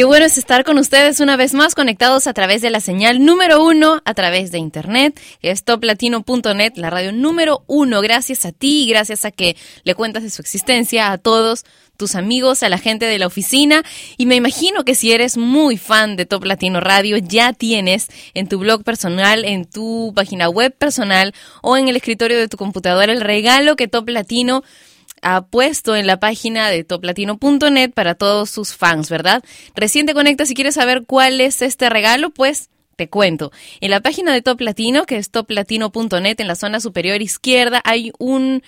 Qué bueno es estar con ustedes una vez más conectados a través de la señal número uno, a través de internet, que es toplatino.net, la radio número uno. Gracias a ti y gracias a que le cuentas de su existencia a todos tus amigos, a la gente de la oficina. Y me imagino que si eres muy fan de Top Latino Radio, ya tienes en tu blog personal, en tu página web personal o en el escritorio de tu computadora el regalo que Top Latino ha puesto en la página de toplatino.net para todos sus fans, ¿verdad? Recién te conectas si quieres saber cuál es este regalo, pues te cuento. En la página de Top Latino, que es toplatino.net, en la zona superior izquierda, hay un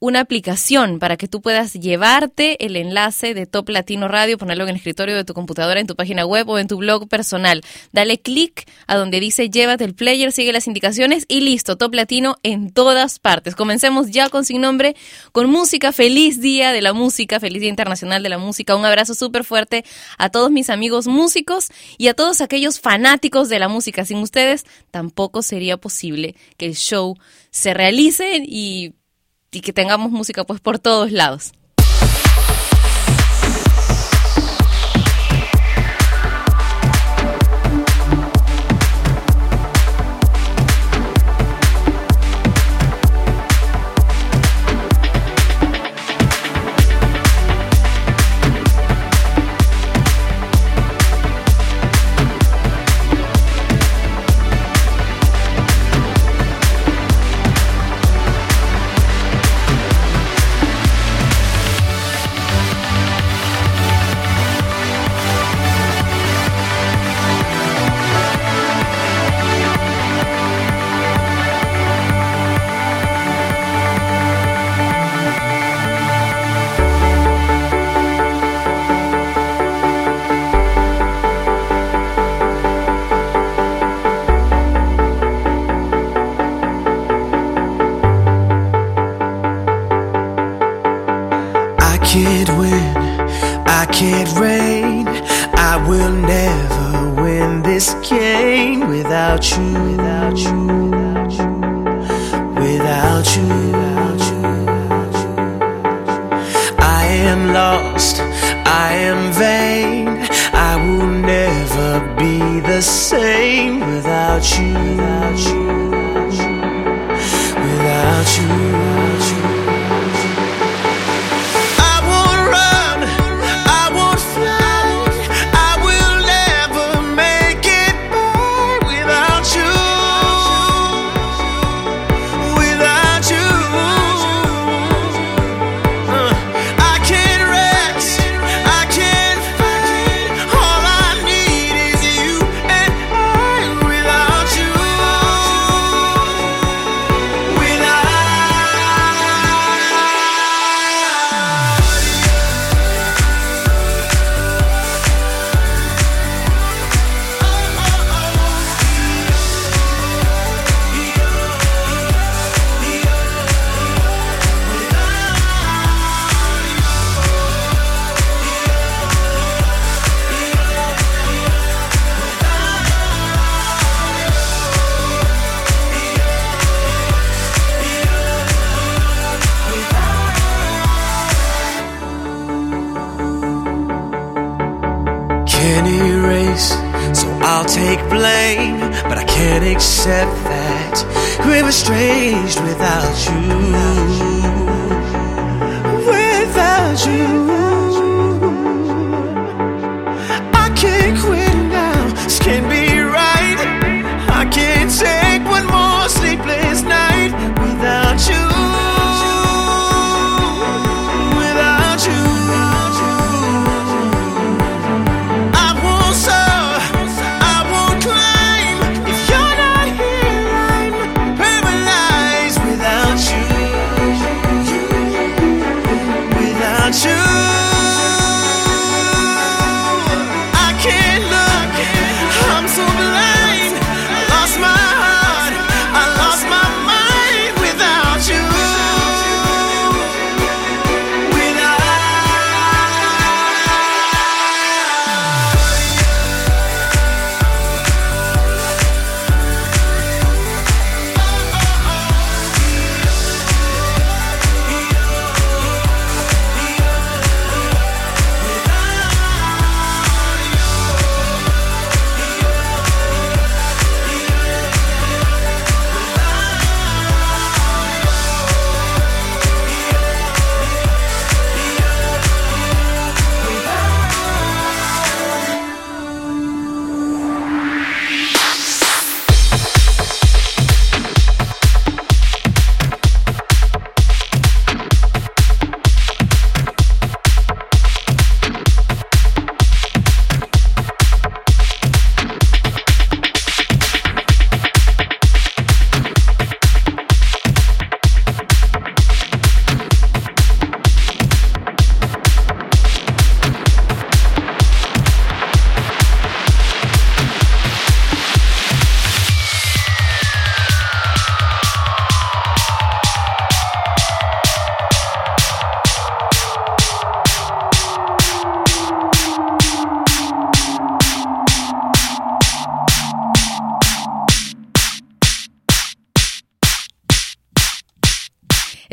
una aplicación para que tú puedas llevarte el enlace de Top Latino Radio, ponerlo en el escritorio de tu computadora, en tu página web o en tu blog personal. Dale clic a donde dice llévate el player, sigue las indicaciones y listo, Top Latino en todas partes. Comencemos ya con sin nombre, con música. Feliz día de la música, feliz día internacional de la música. Un abrazo súper fuerte a todos mis amigos músicos y a todos aquellos fanáticos de la música. Sin ustedes tampoco sería posible que el show se realice y y que tengamos música pues por todos lados.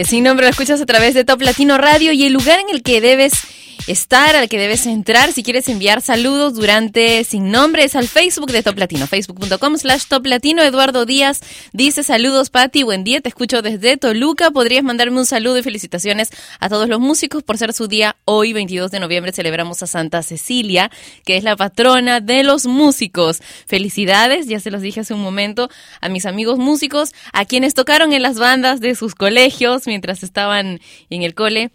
Sin nombre lo escuchas a través de Top Latino Radio y el lugar en el que debes estar, al que debes entrar si quieres enviar saludos durante sin nombre es al Facebook de Top Latino, facebook.com slash Top Latino. Eduardo Díaz dice saludos Pati, buen día, te escucho desde Toluca. Podrías mandarme un saludo y felicitaciones a todos los músicos por ser su día hoy, 22 de noviembre, celebramos a Santa Cecilia, que es la patrona de los músicos. Felicidades, ya se los dije hace un momento, a mis amigos músicos, a quienes tocaron en las bandas de sus colegios mientras estaban en el cole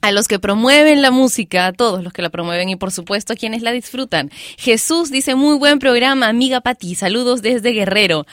a los que promueven la música, a todos los que la promueven y por supuesto a quienes la disfrutan. Jesús dice muy buen programa, amiga Pati, saludos desde Guerrero.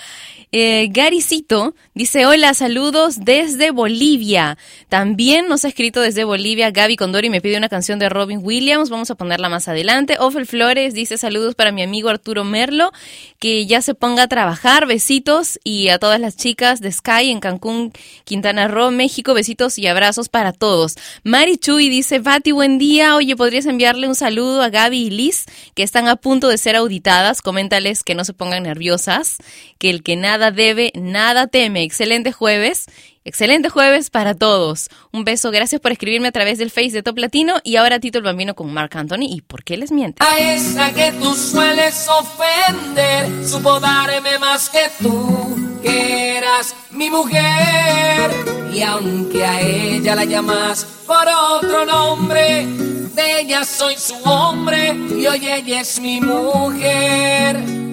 Eh, Garicito dice, hola, saludos desde Bolivia. También nos ha escrito desde Bolivia Gaby Condori me pide una canción de Robin Williams. Vamos a ponerla más adelante. Ofel Flores dice saludos para mi amigo Arturo Merlo, que ya se ponga a trabajar. Besitos y a todas las chicas de Sky en Cancún, Quintana Roo, México. Besitos y abrazos para todos. Mari Chuy dice, Pati, buen día. Oye, ¿podrías enviarle un saludo a Gaby y Liz, que están a punto de ser auditadas? Coméntales que no se pongan nerviosas, que el que nada nada debe, nada teme. Excelente jueves. Excelente jueves para todos. Un beso, gracias por escribirme a través del Face de Top Latino y ahora Tito el Bambino con Mark Anthony. ¿Y por qué les miente? A esa que tú sueles ofender, supo darme más que tú, que eras mi mujer. Y aunque a ella la llamas por otro nombre, de ella soy su hombre y hoy ella es mi mujer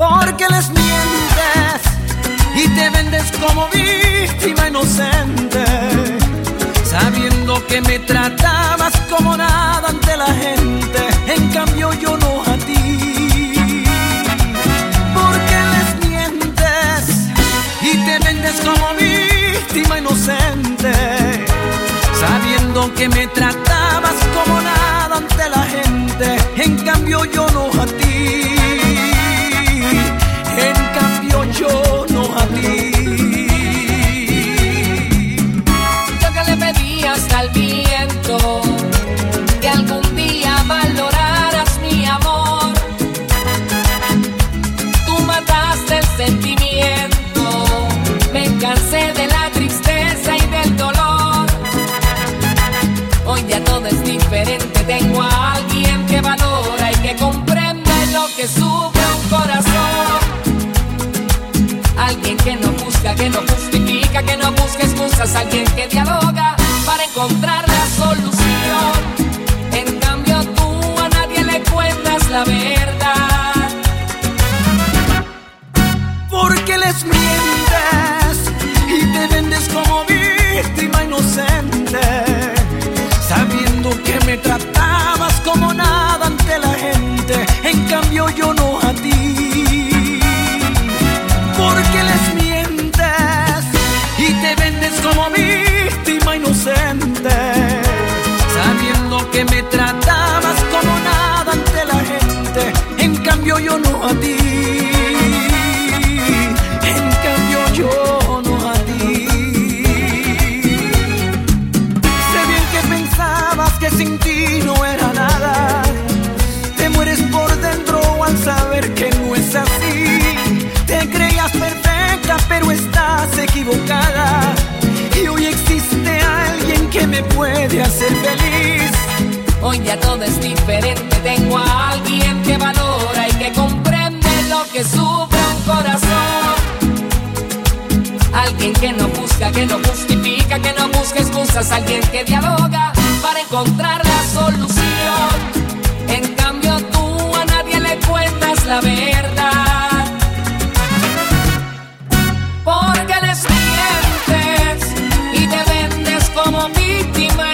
porque les mientes y te vendes como víctima inocente, sabiendo que me tratabas como nada ante la gente, en cambio yo no inocente, sabiendo que me tratabas como nada ante la gente, en cambio yo no que no justifica, que no busca excusas, alguien que dialoga para encontrar la solución. En cambio tú a nadie le cuentas la verdad. Porque les mientes y te vendes como víctima inocente, sabiendo que me tratabas como nada ante la gente, en cambio yo no sabiendo que me tratabas como nada ante la gente, en cambio yo no a ti, puede hacer feliz. Hoy ya todo es diferente, tengo a alguien que valora y que comprende lo que sufre un corazón. Alguien que no busca, que no justifica, que no busca excusas, alguien que dialoga para encontrar la solución. En cambio tú a nadie le cuentas la verdad.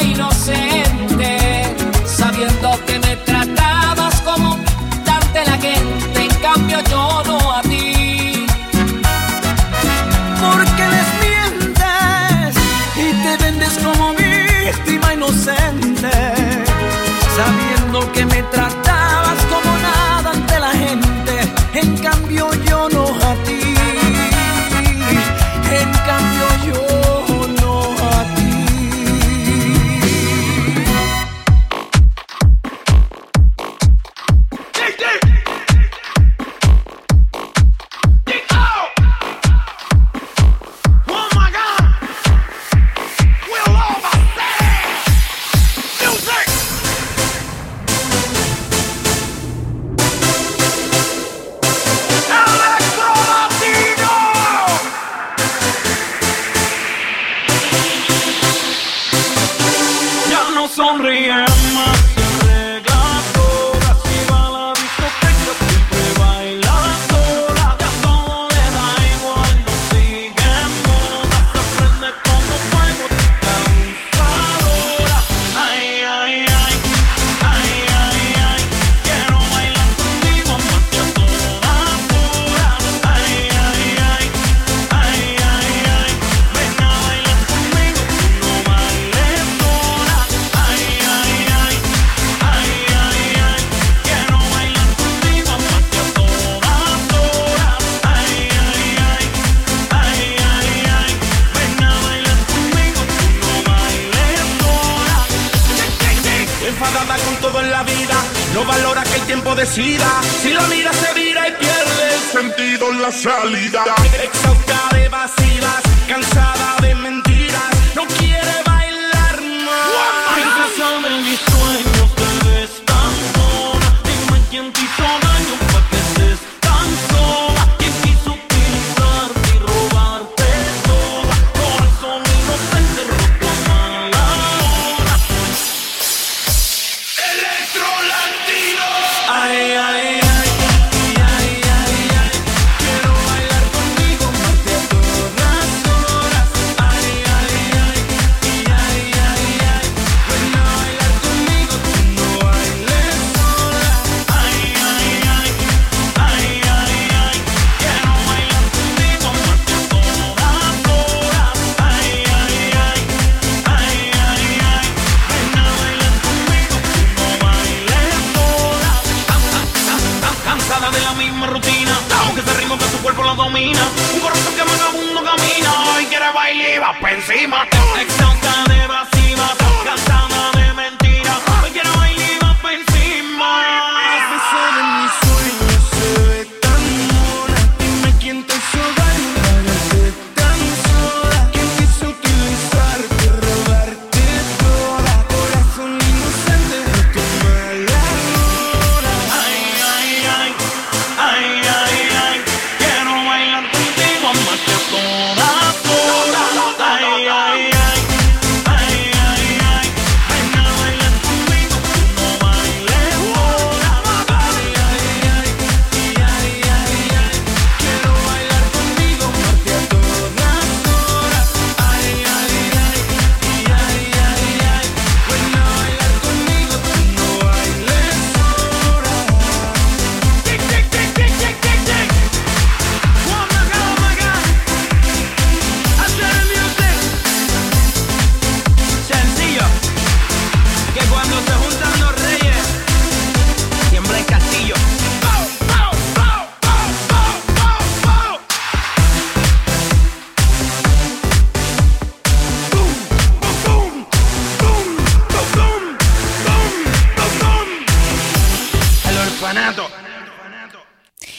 Inocente, sabiendo que me tratabas como darte la gente, en cambio yo no a ti. Porque les mientes y te vendes como víctima inocente, sabiendo que me tratabas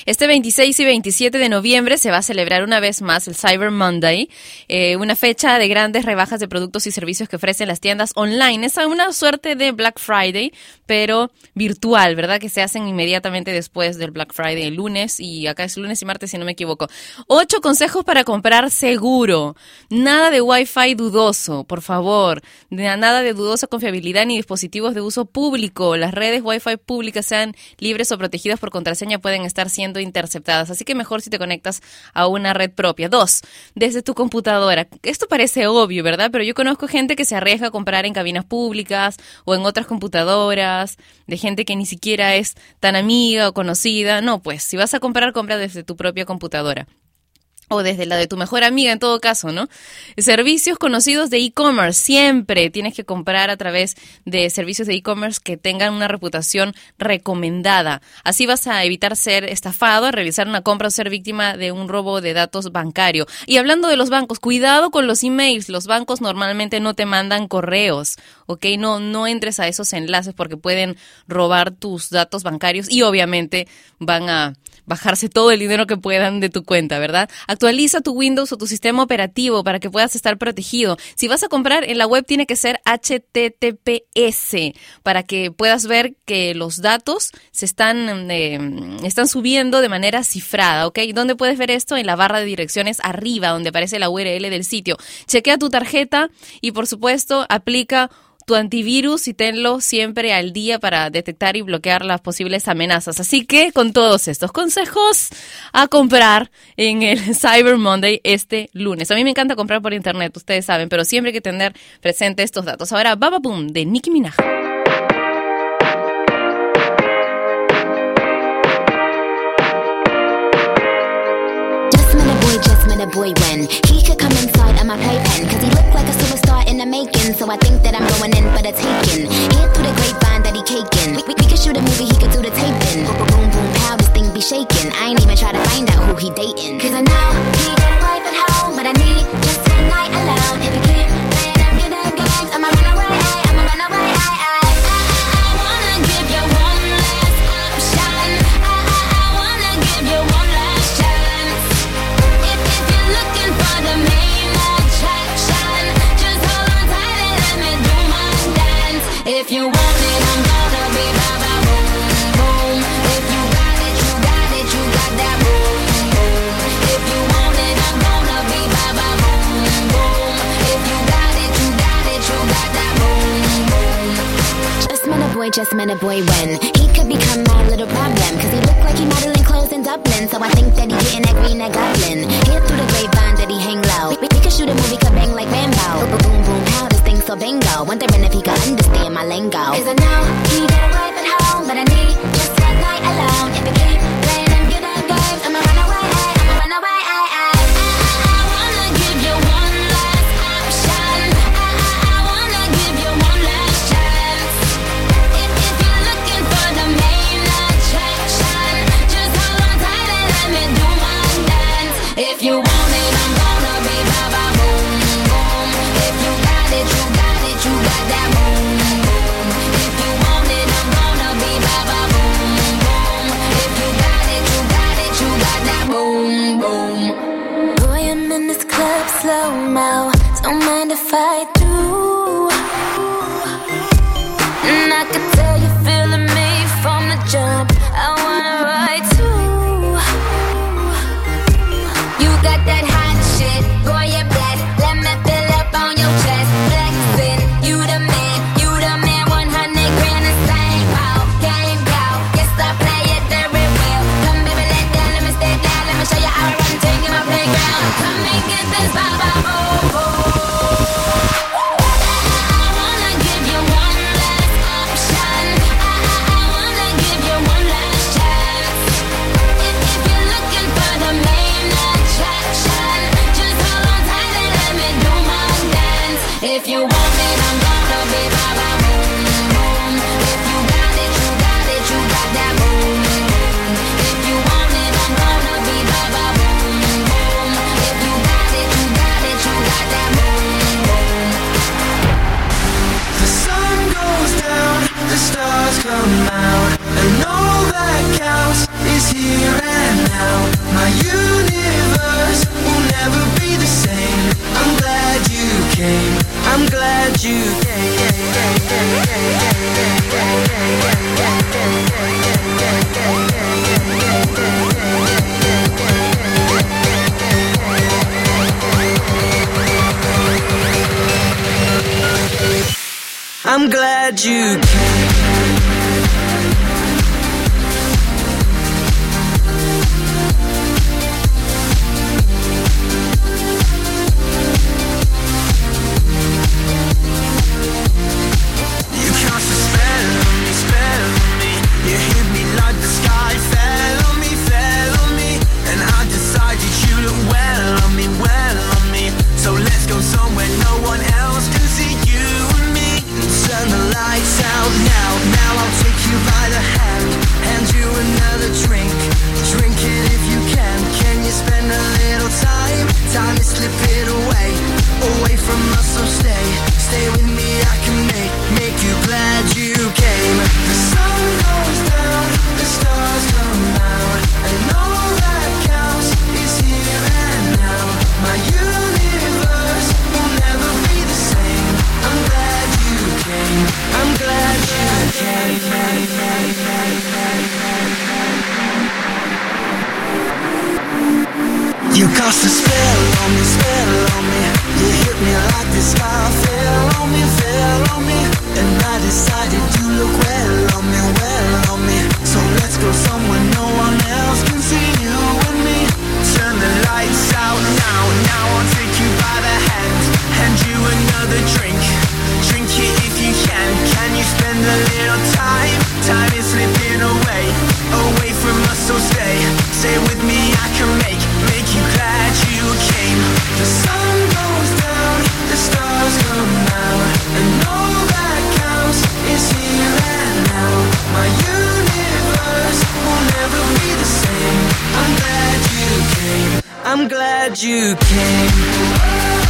Este 26 y 27 de noviembre se va a celebrar una vez más el Cyber Monday, eh, una fecha de grandes rebajas de productos y servicios que ofrecen las tiendas online. Es una suerte de Black Friday, pero virtual, ¿verdad? Que se hacen inmediatamente después del Black Friday, el lunes, y acá es lunes y martes, si no me equivoco. Ocho consejos para comprar seguro. Nada de Wi-Fi dudoso, por favor. Nada de dudosa confiabilidad ni dispositivos de uso público. Las redes Wi-Fi públicas sean libres o protegidas por contraseña pueden estar siendo interceptadas. Así que mejor si te conectas a una red propia. Dos, desde tu computadora. Esto parece obvio, ¿verdad? Pero yo conozco gente que se arriesga a comprar en cabinas públicas o en otras computadoras, de gente que ni siquiera es tan amiga o conocida. No, pues si vas a comprar, compra desde tu propia computadora o desde la de tu mejor amiga en todo caso, ¿no? Servicios conocidos de e-commerce, siempre tienes que comprar a través de servicios de e-commerce que tengan una reputación recomendada. Así vas a evitar ser estafado, realizar una compra o ser víctima de un robo de datos bancario. Y hablando de los bancos, cuidado con los emails, los bancos normalmente no te mandan correos, ¿ok? No, no entres a esos enlaces porque pueden robar tus datos bancarios y obviamente van a bajarse todo el dinero que puedan de tu cuenta, ¿verdad? Actualiza tu Windows o tu sistema operativo para que puedas estar protegido. Si vas a comprar en la web tiene que ser HTTPS para que puedas ver que los datos se están, eh, están subiendo de manera cifrada, ¿ok? ¿Dónde puedes ver esto? En la barra de direcciones arriba, donde aparece la URL del sitio. Chequea tu tarjeta y por supuesto aplica tu antivirus y tenlo siempre al día para detectar y bloquear las posibles amenazas. Así que con todos estos consejos a comprar en el Cyber Monday este lunes. A mí me encanta comprar por internet, ustedes saben, pero siempre hay que tener presente estos datos. Ahora, Baba Boom de Nicki Minaj. Boy, when he could come inside my he looked like a in the making, so I think that I'm going in for the taking. Hear through the grapevine that he caking. We, we, we could shoot a movie, he could do the taping. Boom, boom, boom, pow, this thing be shaking. I ain't even try to find out who he dating. Cause I know he boy just met a boy when he could become my little problem. Cause he looked like he modeling clothes in Dublin. So I think that he getting that green, that goblin. Here through the grapevine that he hang low. We, we could shoot a movie, could bang like Rambo. Boom, boom, pow, this thing so bingo. Wondering if he could understand my lingo. Cause I know he got a wife at home, but I need I'm glad you came. You came.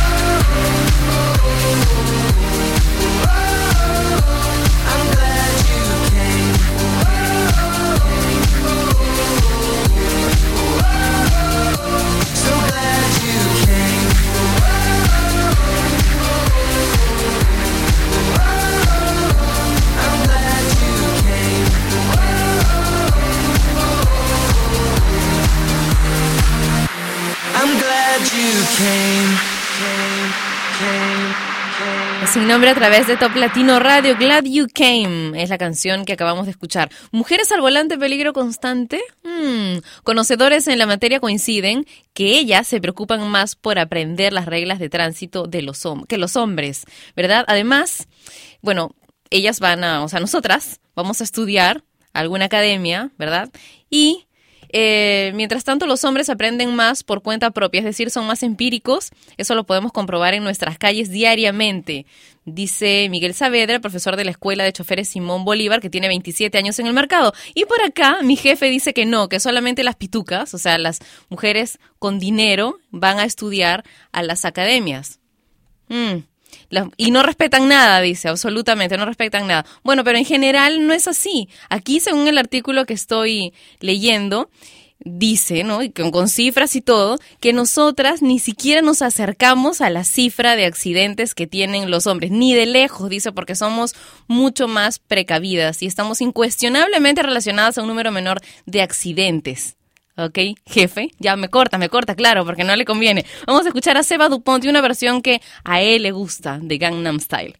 A través de Top Latino Radio, Glad You Came, es la canción que acabamos de escuchar. ¿Mujeres al volante, peligro constante? Hmm, Conocedores en la materia coinciden que ellas se preocupan más por aprender las reglas de tránsito de que los hombres, ¿verdad? Además, bueno, ellas van a, o sea, nosotras vamos a estudiar alguna academia, ¿verdad? Y eh, mientras tanto, los hombres aprenden más por cuenta propia, es decir, son más empíricos. Eso lo podemos comprobar en nuestras calles diariamente. Dice Miguel Saavedra, profesor de la Escuela de Choferes Simón Bolívar, que tiene 27 años en el mercado. Y por acá, mi jefe dice que no, que solamente las pitucas, o sea, las mujeres con dinero, van a estudiar a las academias. Mm. Y no respetan nada, dice, absolutamente, no respetan nada. Bueno, pero en general no es así. Aquí, según el artículo que estoy leyendo, dice, ¿no? Y con, con cifras y todo, que nosotras ni siquiera nos acercamos a la cifra de accidentes que tienen los hombres, ni de lejos, dice, porque somos mucho más precavidas y estamos incuestionablemente relacionadas a un número menor de accidentes. ¿Ok? Jefe, ya me corta, me corta, claro, porque no le conviene. Vamos a escuchar a Seba Dupont y una versión que a él le gusta de Gangnam Style.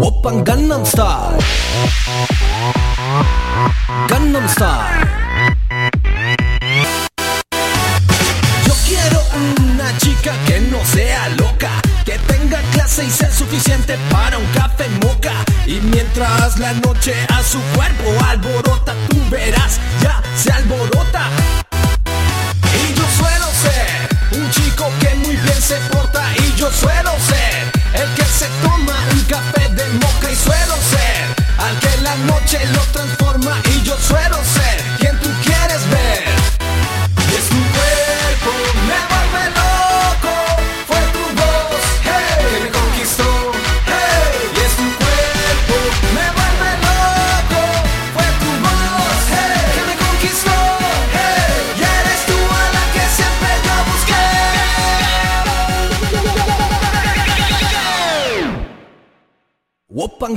Oppan Gangnam Style Gangnam Style Yo quiero una chica que no sea loca Que tenga clase y sea suficiente para un Mientras la noche a su cuerpo alborota Tú verás, ya se alborota. Y yo suelo ser un chico que muy bien se porta Y yo suelo ser el que se toma un café de moca Y suelo ser al que la noche lo transforma Y yo suelo ser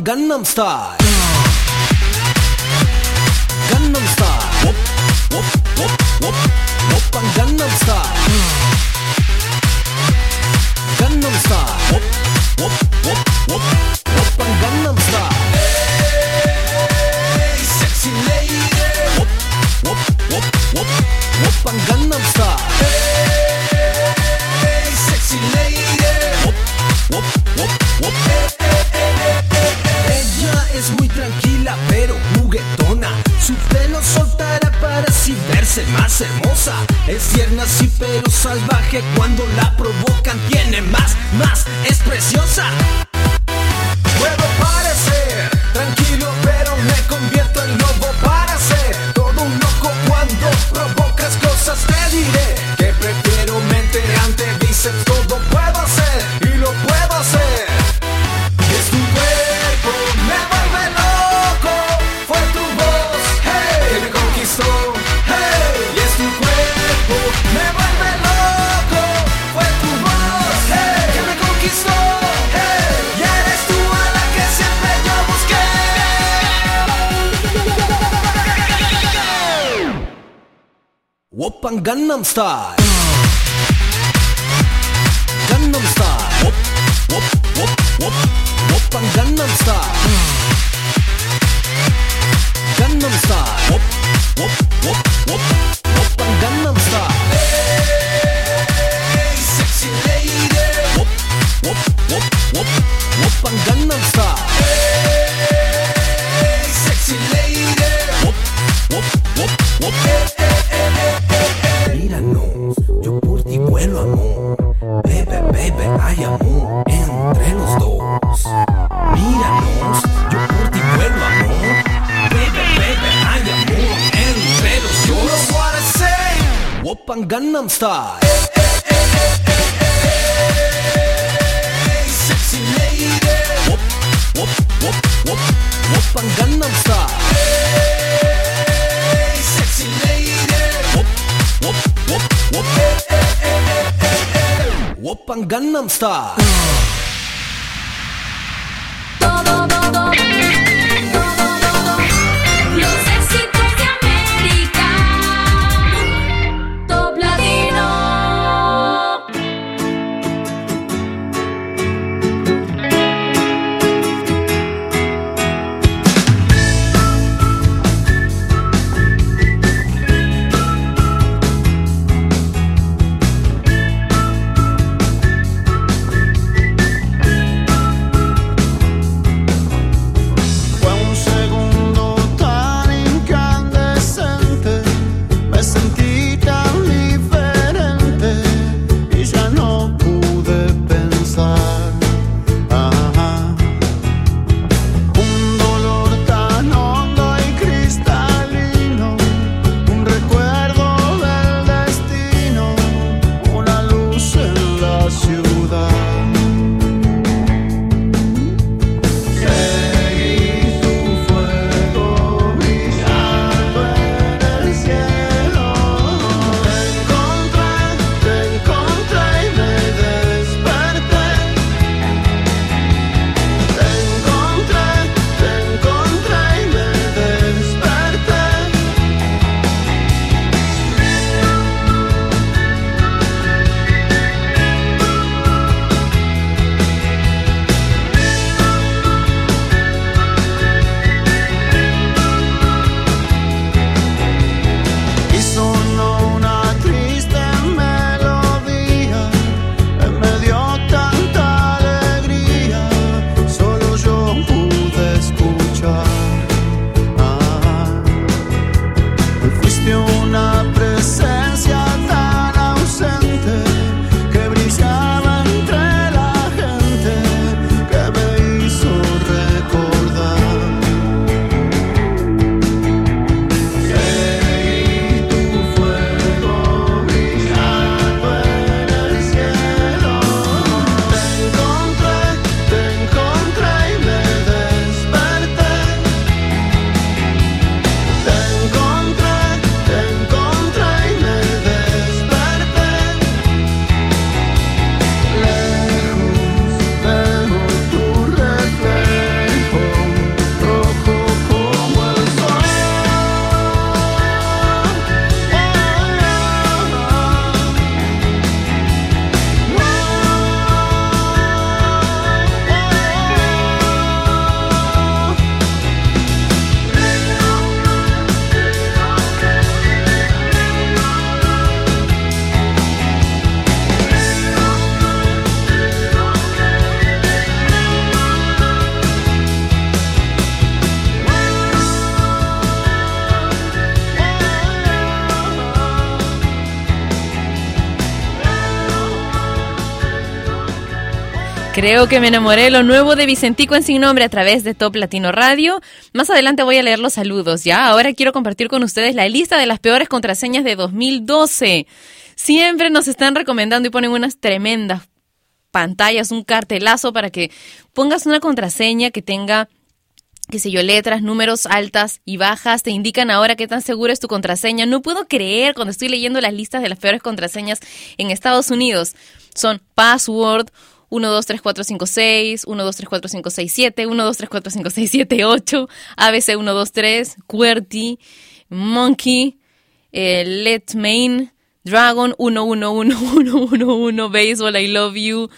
Oppan Gangnam Style Gangnam Style Wop, wop, wop, wop Oppan Gangnam salvaje Cuando la provocan. Tiene más, más Es preciosa படம் கன்னம் star கன்னம் star open கன்னம் ஸ்டார் ンナムスタイルセクシーレイデーウォッウォッウォッウォッウォッパンガンナムスタイルセクシーレイデーウォッウォッウォッウォッウォッパンガンナムスタイル Creo que me enamoré lo nuevo de Vicentico en Sin Nombre a través de Top Latino Radio. Más adelante voy a leer los saludos, ¿ya? Ahora quiero compartir con ustedes la lista de las peores contraseñas de 2012. Siempre nos están recomendando y ponen unas tremendas pantallas, un cartelazo para que pongas una contraseña que tenga qué sé yo, letras, números altas y bajas, te indican ahora qué tan segura es tu contraseña. No puedo creer cuando estoy leyendo las listas de las peores contraseñas en Estados Unidos. Son password, 1, 2, 3, 4, 5, 6, 1, 2, 3, 4, 5, 6, 7, 1, 2, 3, 4, 5, 6, 7, 8, ABC 1, 2, 3, QWERTY, Monkey, eh, Let Main, Dragon 1, 1, 1, 1, 1, 1, Baseball, I Love You,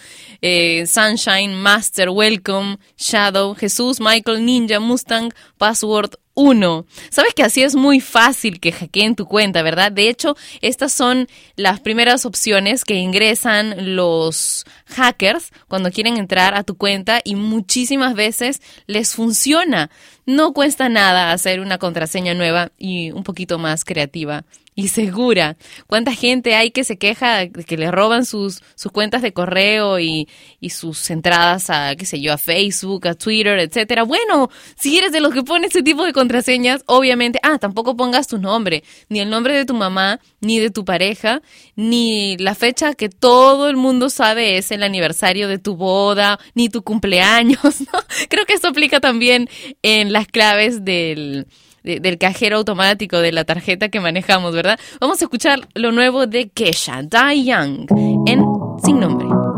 eh, Sunshine, Master, Welcome, Shadow, Jesús, Michael, Ninja, Mustang, Password 1. Sabes que así es muy fácil que hackeen tu cuenta, ¿verdad? De hecho, estas son las primeras opciones que ingresan los hackers cuando quieren entrar a tu cuenta y muchísimas veces les funciona. No cuesta nada hacer una contraseña nueva y un poquito más creativa y segura. ¿Cuánta gente hay que se queja de que le roban sus, sus cuentas de correo y, y, sus entradas a, qué sé yo, a Facebook, a Twitter, etcétera? Bueno, si eres de los que pone ese tipo de contraseñas, obviamente, ah, tampoco pongas tu nombre, ni el nombre de tu mamá, ni de tu pareja, ni la fecha que todo el mundo sabe es el aniversario de tu boda, ni tu cumpleaños. ¿no? Creo que esto aplica también en las claves del de, del cajero automático de la tarjeta que manejamos, ¿verdad? Vamos a escuchar lo nuevo de Kesha, Die Young, en Sin Nombre.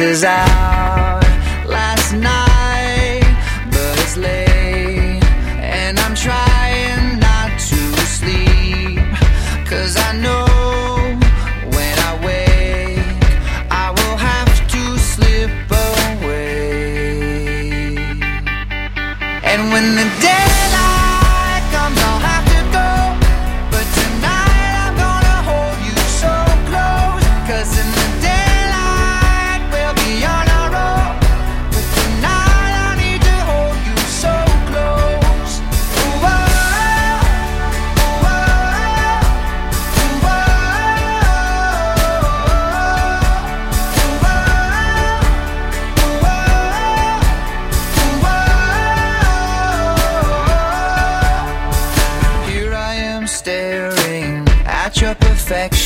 is out. Effect.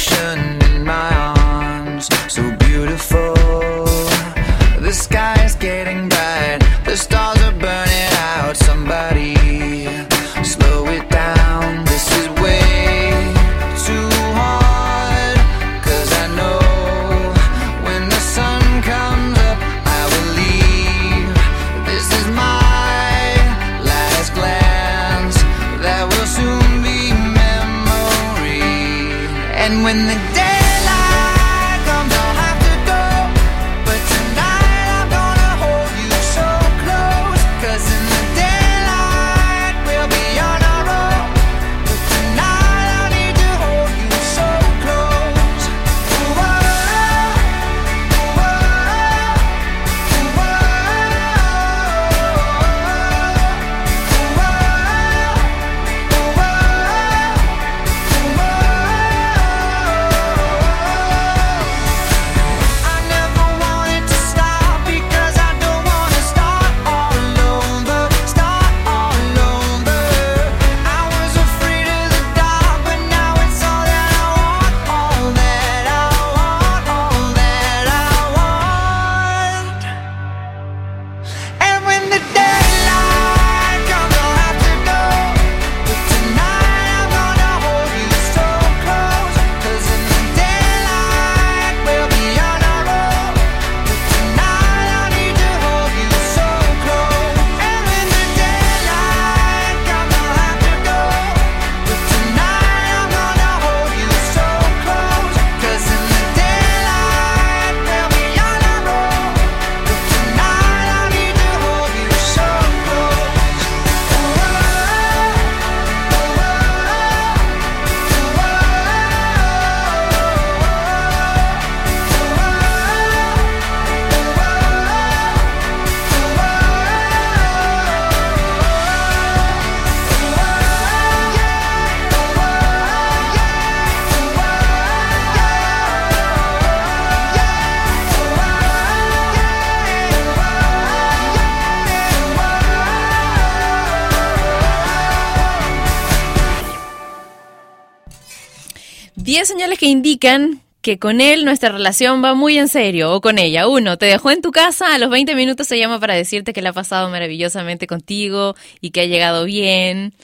Que indican que con él nuestra relación va muy en serio o con ella. Uno, te dejó en tu casa, a los 20 minutos se llama para decirte que le ha pasado maravillosamente contigo y que ha llegado bien.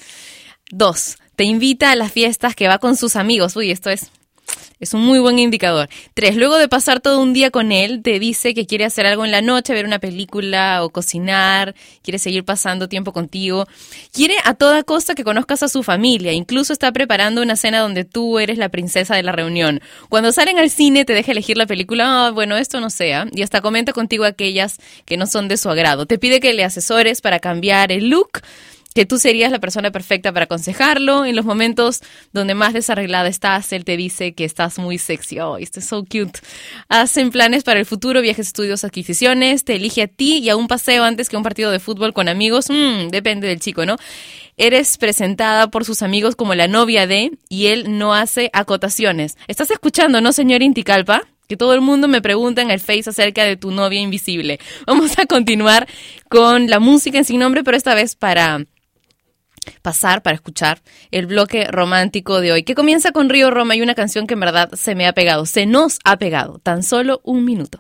Dos, te invita a las fiestas que va con sus amigos. Uy, esto es es un muy buen indicador. Tres, luego de pasar todo un día con él, te dice que quiere hacer algo en la noche, ver una película o cocinar, quiere seguir pasando tiempo contigo. Quiere a toda costa que conozcas a su familia, incluso está preparando una cena donde tú eres la princesa de la reunión. Cuando salen al cine te deja elegir la película, "Ah, bueno, esto no sea, y hasta comenta contigo aquellas que no son de su agrado. Te pide que le asesores para cambiar el look que tú serías la persona perfecta para aconsejarlo. En los momentos donde más desarreglada estás, él te dice que estás muy sexy. Oh, esto es so cute. Hacen planes para el futuro, viajes, estudios, adquisiciones. Te elige a ti y a un paseo antes que un partido de fútbol con amigos. Mm, depende del chico, ¿no? Eres presentada por sus amigos como la novia de y él no hace acotaciones. ¿Estás escuchando, no, señor Inticalpa? Que todo el mundo me pregunta en el Face acerca de tu novia invisible. Vamos a continuar con la música en sin nombre, pero esta vez para pasar para escuchar el bloque romántico de hoy, que comienza con Río Roma y una canción que en verdad se me ha pegado, se nos ha pegado, tan solo un minuto.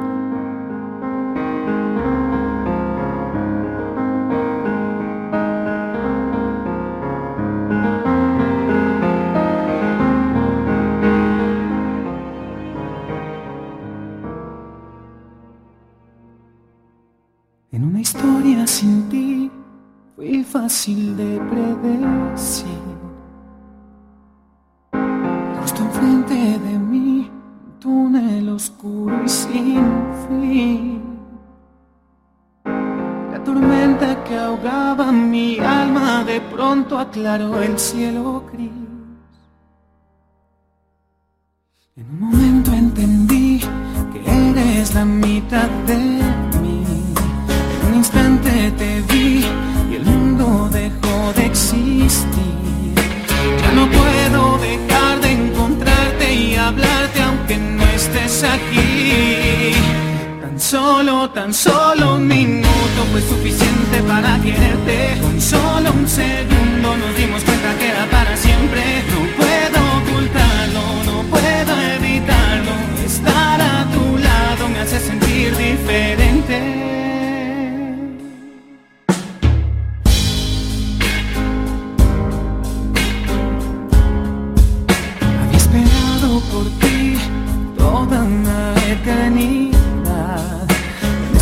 En una historia sin ti fue fácil de predecir. Justo enfrente de mí, un túnel oscuro y sin fin. La tormenta que ahogaba mi alma de pronto aclaró el cielo gris. En un momento entendí que eres la mitad de Ya no puedo dejar de encontrarte y hablarte aunque no estés aquí. Tan solo, tan solo un minuto fue suficiente para quererte. Con solo un segundo nos dimos cuenta que era para siempre. No puedo ocultarlo, no puedo evitarlo. Estar a tu lado me hace sentir diferente.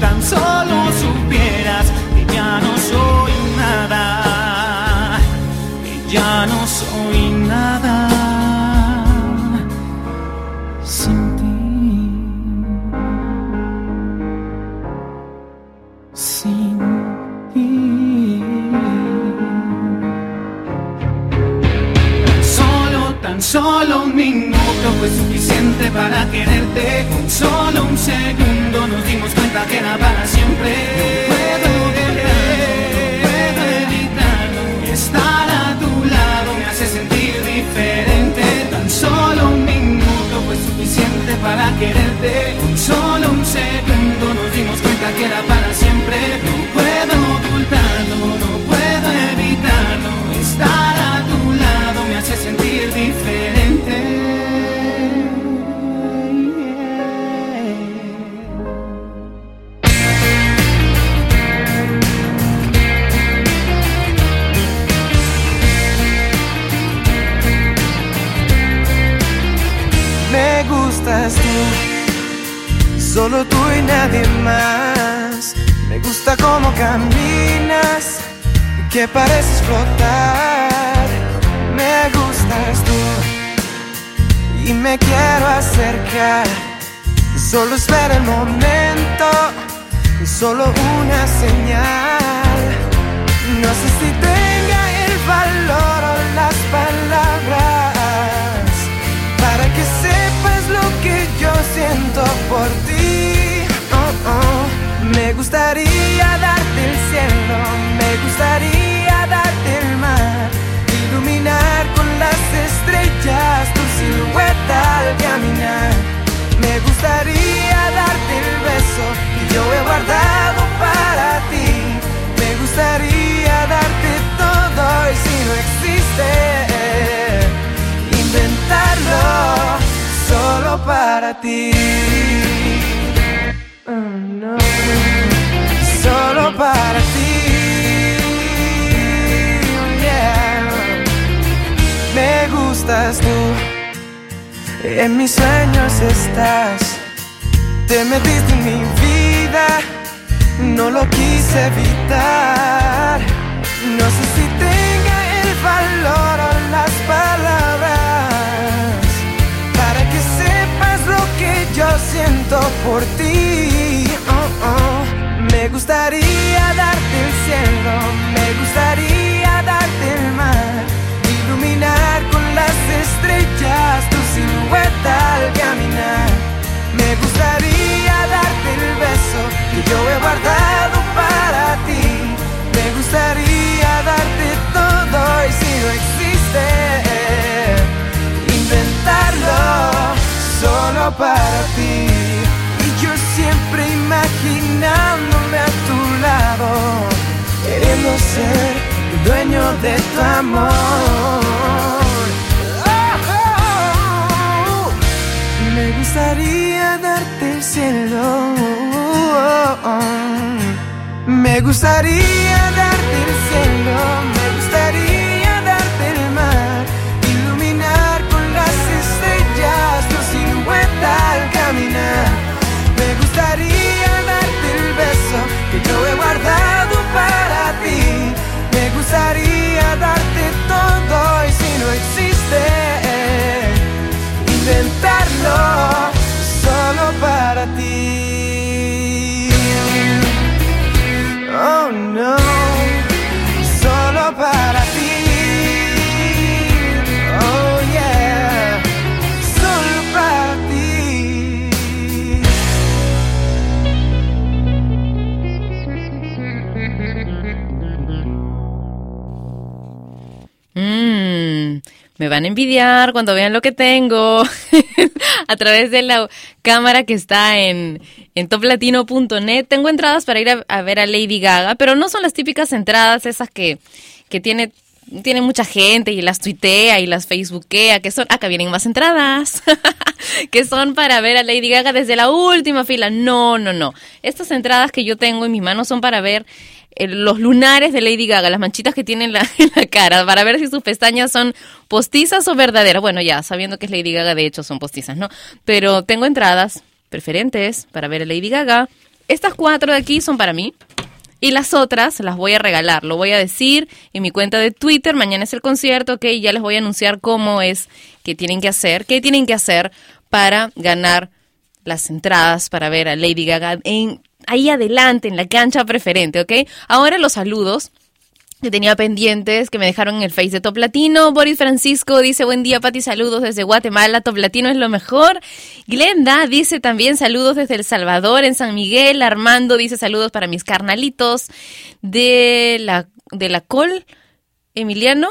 Tan solo supieras que ya no soy nada, que ya no soy nada sin ti, sin ti. Solo, tan solo un minuto fue suficiente para quererte. Con solo un segundo nos dimos cuenta que era para siempre. No puedo evitarlo, no puedo evitarlo. Estar a tu lado me hace sentir diferente. Tan solo un minuto fue suficiente para quererte. Solo un segundo nos dimos cuenta que era para siempre. Solo tú y nadie más. Me gusta cómo caminas, que pareces flotar. Me gustas tú y me quiero acercar. Solo espera el momento, solo una señal. No sé si tenga el valor o las palabras para que sepas lo que yo siento por ti. Me gustaría darte el cielo, me gustaría darte el mar, iluminar con las estrellas tu silueta al caminar. Me gustaría darte el beso que yo he guardado para ti. Me gustaría darte todo y si no existe inventarlo solo para ti. Oh, no. Solo para ti. Yeah. Me gustas tú, en mis sueños estás. Te metiste en mi vida, no lo quise evitar. No sé si tenga el valor o las palabras para que sepas lo que yo siento por ti. Me gustaría darte el cielo, me gustaría darte el mar, iluminar con las estrellas tu silueta al caminar. Me gustaría darte el beso que yo he guardado para ti. Me gustaría darte todo y si no existe, inventarlo solo para ti. Siempre imaginándome a tu lado, queriendo ser dueño de tu amor. Me gustaría darte el cielo. Me gustaría darte el cielo. Existe me van a envidiar cuando vean lo que tengo a través de la cámara que está en, en toplatino.net. Tengo entradas para ir a, ver a Lady Gaga, pero no son las típicas entradas esas que, que tiene tiene mucha gente y las tuitea y las facebookea, que son, acá vienen más entradas, que son para ver a Lady Gaga desde la última fila. No, no, no. Estas entradas que yo tengo en mis manos son para ver los lunares de Lady Gaga, las manchitas que tiene en la, cara, para ver si sus pestañas son postizas o verdaderas. Bueno, ya, sabiendo que es Lady Gaga, de hecho son postizas, ¿no? Pero tengo entradas preferentes para ver a Lady Gaga. Estas cuatro de aquí son para mí. Y las otras las voy a regalar, lo voy a decir en mi cuenta de Twitter, mañana es el concierto, ok, ya les voy a anunciar cómo es que tienen que hacer, qué tienen que hacer para ganar las entradas para ver a Lady Gaga en, ahí adelante, en la cancha preferente, ok. Ahora los saludos que tenía pendientes, que me dejaron en el Face de Top Latino. Boris Francisco dice, buen día, Pati, saludos desde Guatemala, Top Latino es lo mejor. Glenda dice también saludos desde El Salvador, en San Miguel. Armando dice saludos para mis carnalitos de la, de la Col. Emiliano.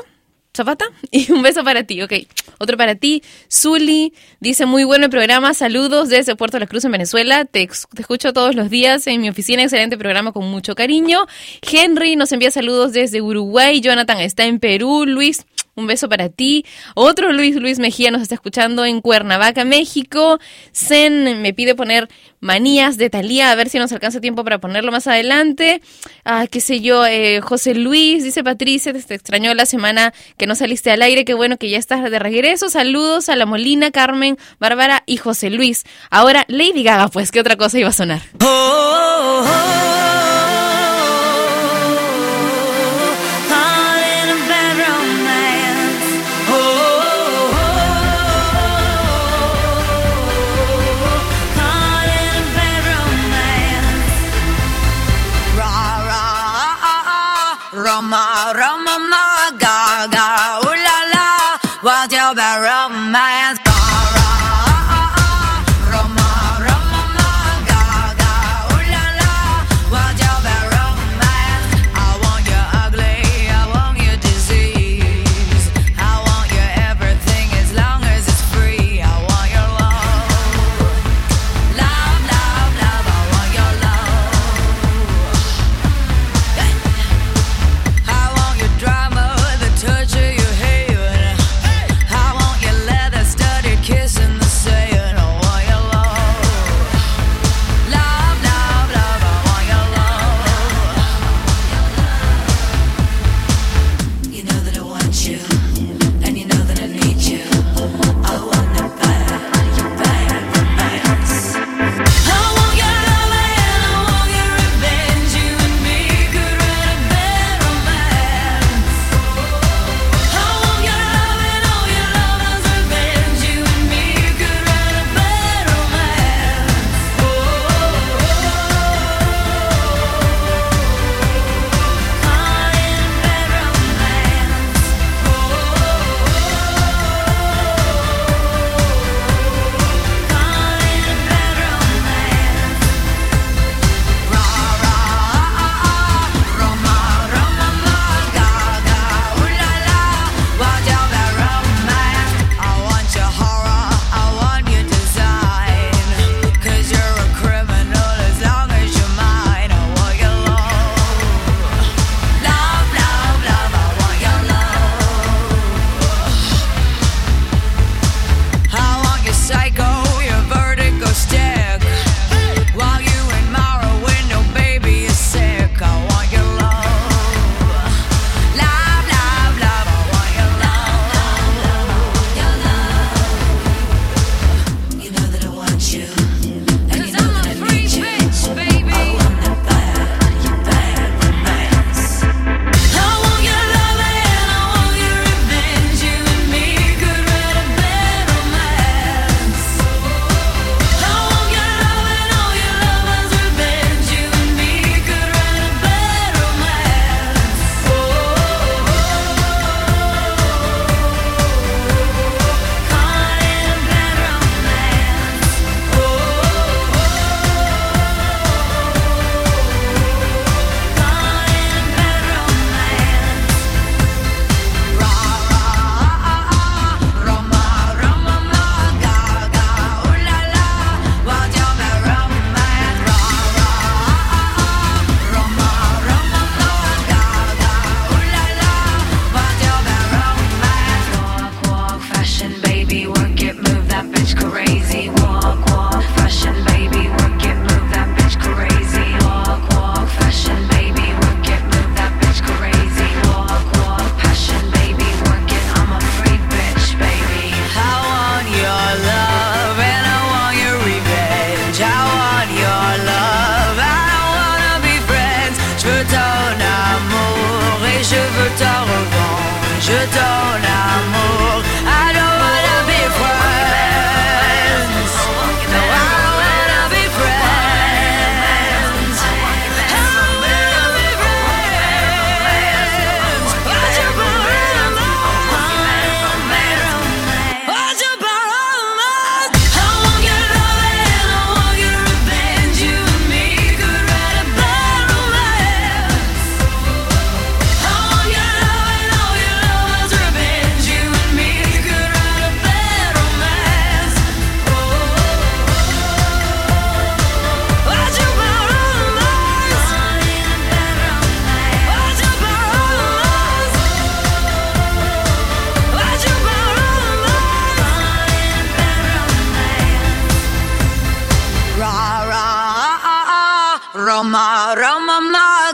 Zapata, y un beso para ti, ok. Otro para ti, Zuli, dice muy bueno el programa, saludos desde Puerto La Cruz en Venezuela, te escucho todos los días en mi oficina, excelente programa con mucho cariño. Henry nos envía saludos desde Uruguay, Jonathan está en Perú, Luis, un beso para ti. Otro Luis, Luis Mejía nos está escuchando en Cuernavaca, México. Zen me pide poner manías de Talía, a ver si nos alcanza tiempo para ponerlo más adelante. Ah, qué sé yo, eh, José Luis, dice Patricia, te extrañó la semana que no saliste al aire, qué bueno que ya estás de regreso. Saludos a la Molina, Carmen, Bárbara y José Luis. Ahora, Lady Gaga, pues, ¿qué otra cosa iba a sonar? Roma,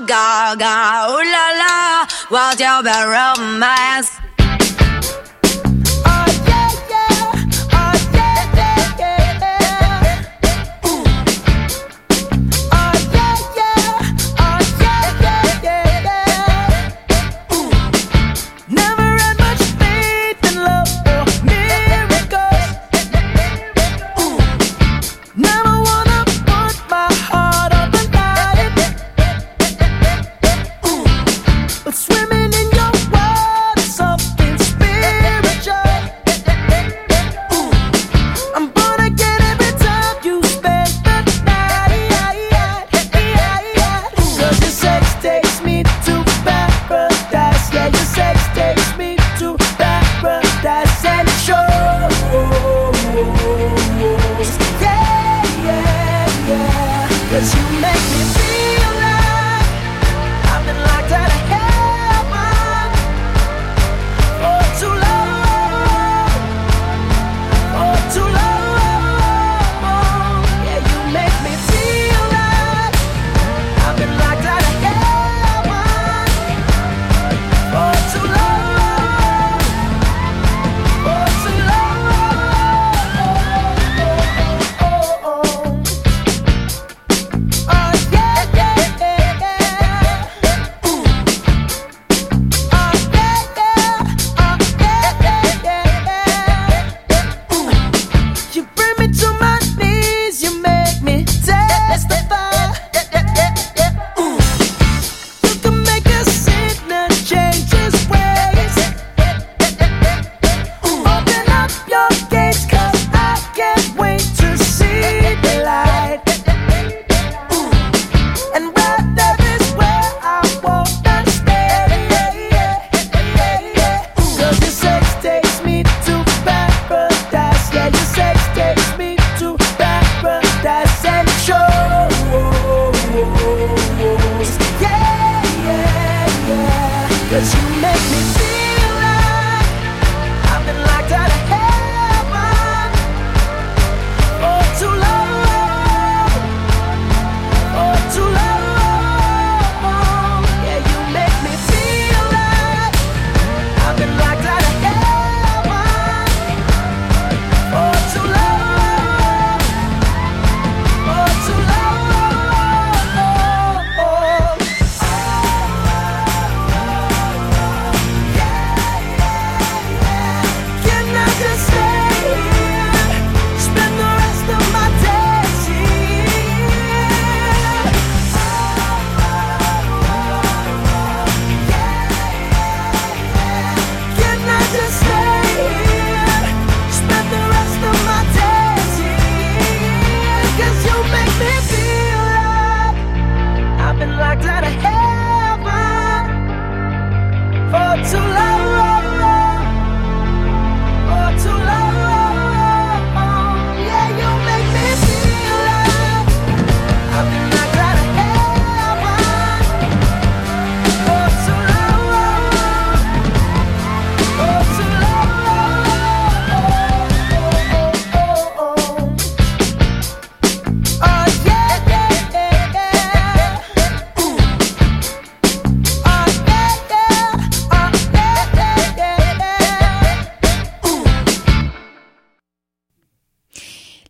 gaga, ooh la la, what's your romance?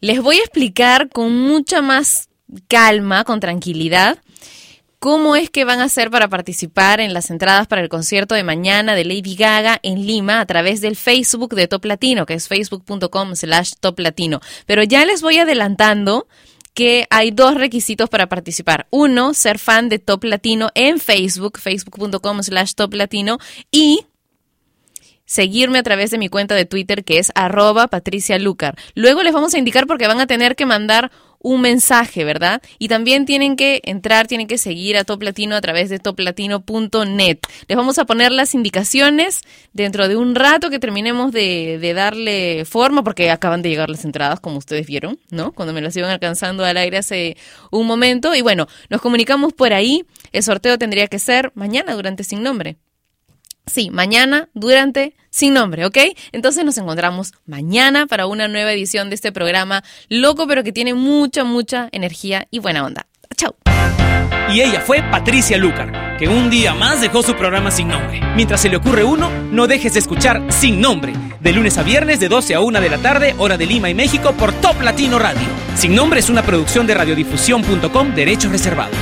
Les voy a explicar con mucha más calma, con tranquilidad, cómo es que van a hacer para participar en las entradas para el concierto de mañana de Lady Gaga en Lima a través del Facebook de Top Latino, que es facebook.com slash Top Latino. Pero ya les voy adelantando que hay dos requisitos para participar. Uno, ser fan de Top Latino en Facebook, facebook.com slash Top Latino, y seguirme a través de mi cuenta de Twitter que es arroba Patricia Lucar. Luego les vamos a indicar porque van a tener que mandar un mensaje, ¿verdad? Y también tienen que entrar, tienen que seguir a Top Latino a través de toplatino.net. Les vamos a poner las indicaciones dentro de un rato que terminemos de, de darle forma, porque acaban de llegar las entradas, como ustedes vieron, ¿no? Cuando me las iban alcanzando al aire hace un momento. Y bueno, nos comunicamos por ahí. El sorteo tendría que ser mañana durante Sin Nombre. Sí, mañana durante sin nombre, ¿ok? Entonces nos encontramos mañana para una nueva edición de este programa loco, pero que tiene mucha, mucha energía y buena onda. Chao. Y ella fue Patricia Lucar, que un día más dejó su programa sin nombre. Mientras se le ocurre uno, no dejes de escuchar Sin Nombre, de lunes a viernes de 12 a 1 de la tarde, hora de Lima y México, por Top Latino Radio. Sin Nombre es una producción de radiodifusión.com, derechos reservados.